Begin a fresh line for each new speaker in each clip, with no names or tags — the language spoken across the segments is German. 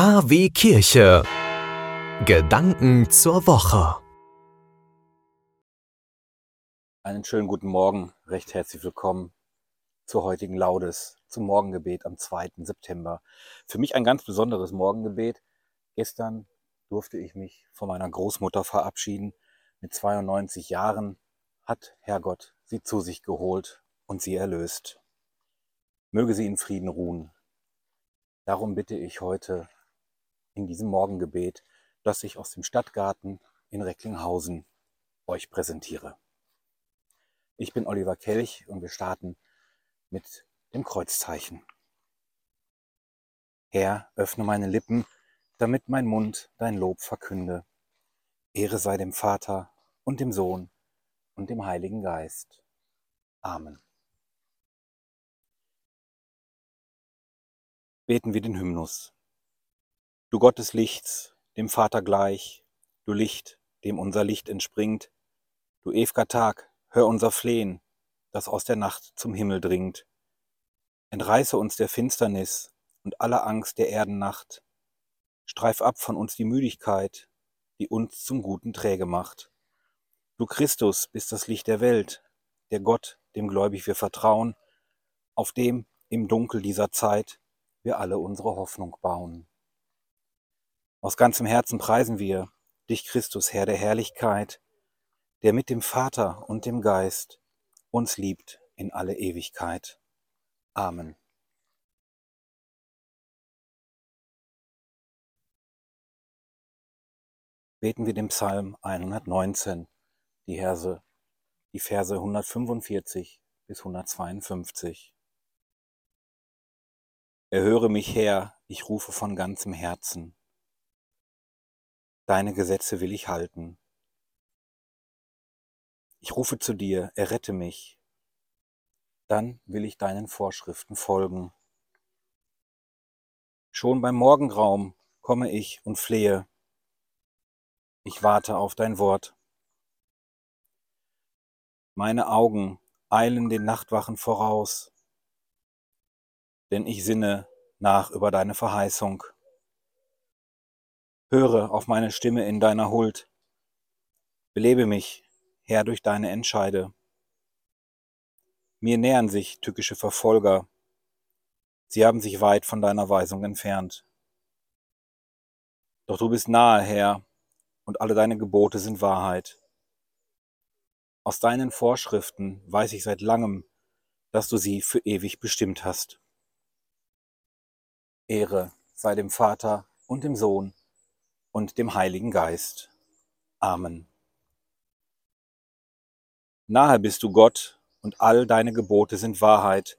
KW Kirche. Gedanken zur Woche.
Einen schönen guten Morgen, recht herzlich willkommen zur heutigen Laudes, zum Morgengebet am 2. September. Für mich ein ganz besonderes Morgengebet. Gestern durfte ich mich von meiner Großmutter verabschieden. Mit 92 Jahren hat Herrgott sie zu sich geholt und sie erlöst. Möge sie in Frieden ruhen. Darum bitte ich heute in diesem Morgengebet, das ich aus dem Stadtgarten in Recklinghausen euch präsentiere. Ich bin Oliver Kelch und wir starten mit dem Kreuzzeichen. Herr, öffne meine Lippen, damit mein Mund dein Lob verkünde. Ehre sei dem Vater und dem Sohn und dem Heiligen Geist. Amen. Beten wir den Hymnus. Du Gott des Lichts, dem Vater gleich, du Licht, dem unser Licht entspringt, du ew'ger Tag, hör unser Flehen, das aus der Nacht zum Himmel dringt. Entreiße uns der Finsternis und aller Angst der Erdennacht. Streif ab von uns die Müdigkeit, die uns zum Guten träge macht. Du Christus bist das Licht der Welt, der Gott, dem gläubig wir vertrauen, auf dem im Dunkel dieser Zeit wir alle unsere Hoffnung bauen. Aus ganzem Herzen preisen wir dich, Christus, Herr der Herrlichkeit, der mit dem Vater und dem Geist uns liebt in alle Ewigkeit. Amen. Beten wir den Psalm 119, die Verse, die Verse 145 bis 152. Erhöre mich her, ich rufe von ganzem Herzen. Deine Gesetze will ich halten. Ich rufe zu dir, errette mich. Dann will ich deinen Vorschriften folgen. Schon beim Morgengraum komme ich und flehe. Ich warte auf dein Wort. Meine Augen eilen den Nachtwachen voraus, denn ich sinne nach über deine Verheißung höre auf meine Stimme in deiner Huld. Belebe mich, Herr, durch deine Entscheide. Mir nähern sich tückische Verfolger. Sie haben sich weit von deiner Weisung entfernt. Doch du bist nahe, Herr, und alle deine Gebote sind Wahrheit. Aus deinen Vorschriften weiß ich seit langem, dass du sie für ewig bestimmt hast. Ehre sei dem Vater und dem Sohn und dem Heiligen Geist. Amen. Nahe bist du Gott, und all deine Gebote sind Wahrheit.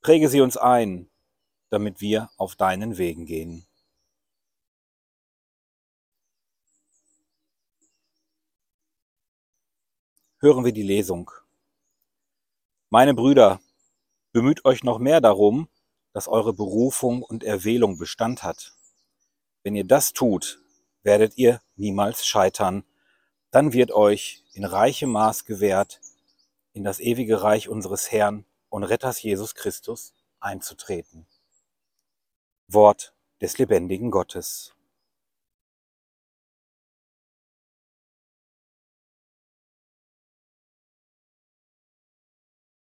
Präge sie uns ein, damit wir auf deinen Wegen gehen. Hören wir die Lesung. Meine Brüder, bemüht euch noch mehr darum, dass eure Berufung und Erwählung Bestand hat. Wenn ihr das tut, werdet ihr niemals scheitern. Dann wird euch in reichem Maß gewährt, in das ewige Reich unseres Herrn und Retters Jesus Christus einzutreten. Wort des lebendigen Gottes.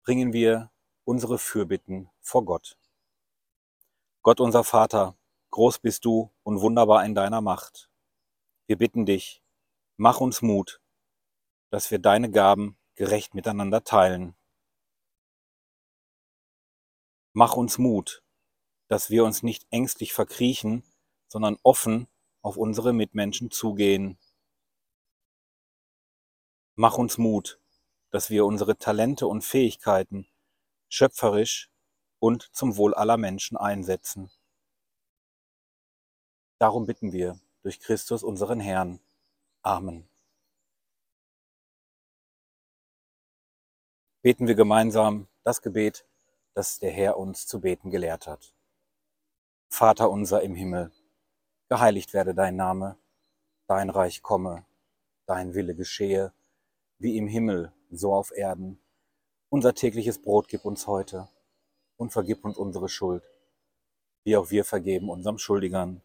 Bringen wir unsere Fürbitten vor Gott. Gott unser Vater, groß bist du und wunderbar in deiner Macht. Wir bitten dich, mach uns Mut, dass wir deine Gaben gerecht miteinander teilen. Mach uns Mut, dass wir uns nicht ängstlich verkriechen, sondern offen auf unsere Mitmenschen zugehen. Mach uns Mut, dass wir unsere Talente und Fähigkeiten schöpferisch und zum Wohl aller Menschen einsetzen. Darum bitten wir durch Christus unseren Herrn. Amen. Beten wir gemeinsam das Gebet, das der Herr uns zu beten gelehrt hat. Vater unser im Himmel, geheiligt werde dein Name, dein Reich komme, dein Wille geschehe, wie im Himmel, so auf Erden. Unser tägliches Brot gib uns heute und vergib uns unsere Schuld, wie auch wir vergeben unserem Schuldigern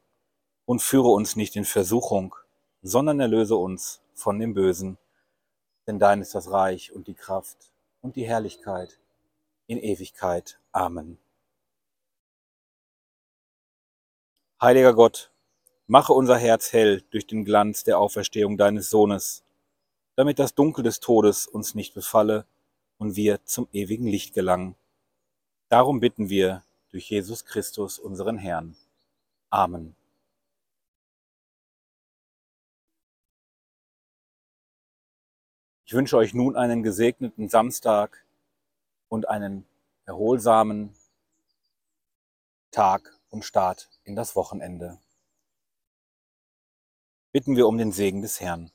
und führe uns nicht in Versuchung, sondern erlöse uns von dem Bösen. Denn dein ist das Reich und die Kraft und die Herrlichkeit in Ewigkeit. Amen. Heiliger Gott, mache unser Herz hell durch den Glanz der Auferstehung deines Sohnes, damit das Dunkel des Todes uns nicht befalle und wir zum ewigen Licht gelangen. Darum bitten wir durch Jesus Christus, unseren Herrn. Amen. Ich wünsche euch nun einen gesegneten Samstag und einen erholsamen Tag und Start in das Wochenende. Bitten wir um den Segen des Herrn.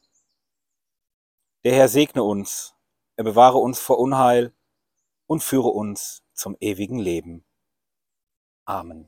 Der Herr segne uns, er bewahre uns vor Unheil und führe uns zum ewigen Leben. Amen.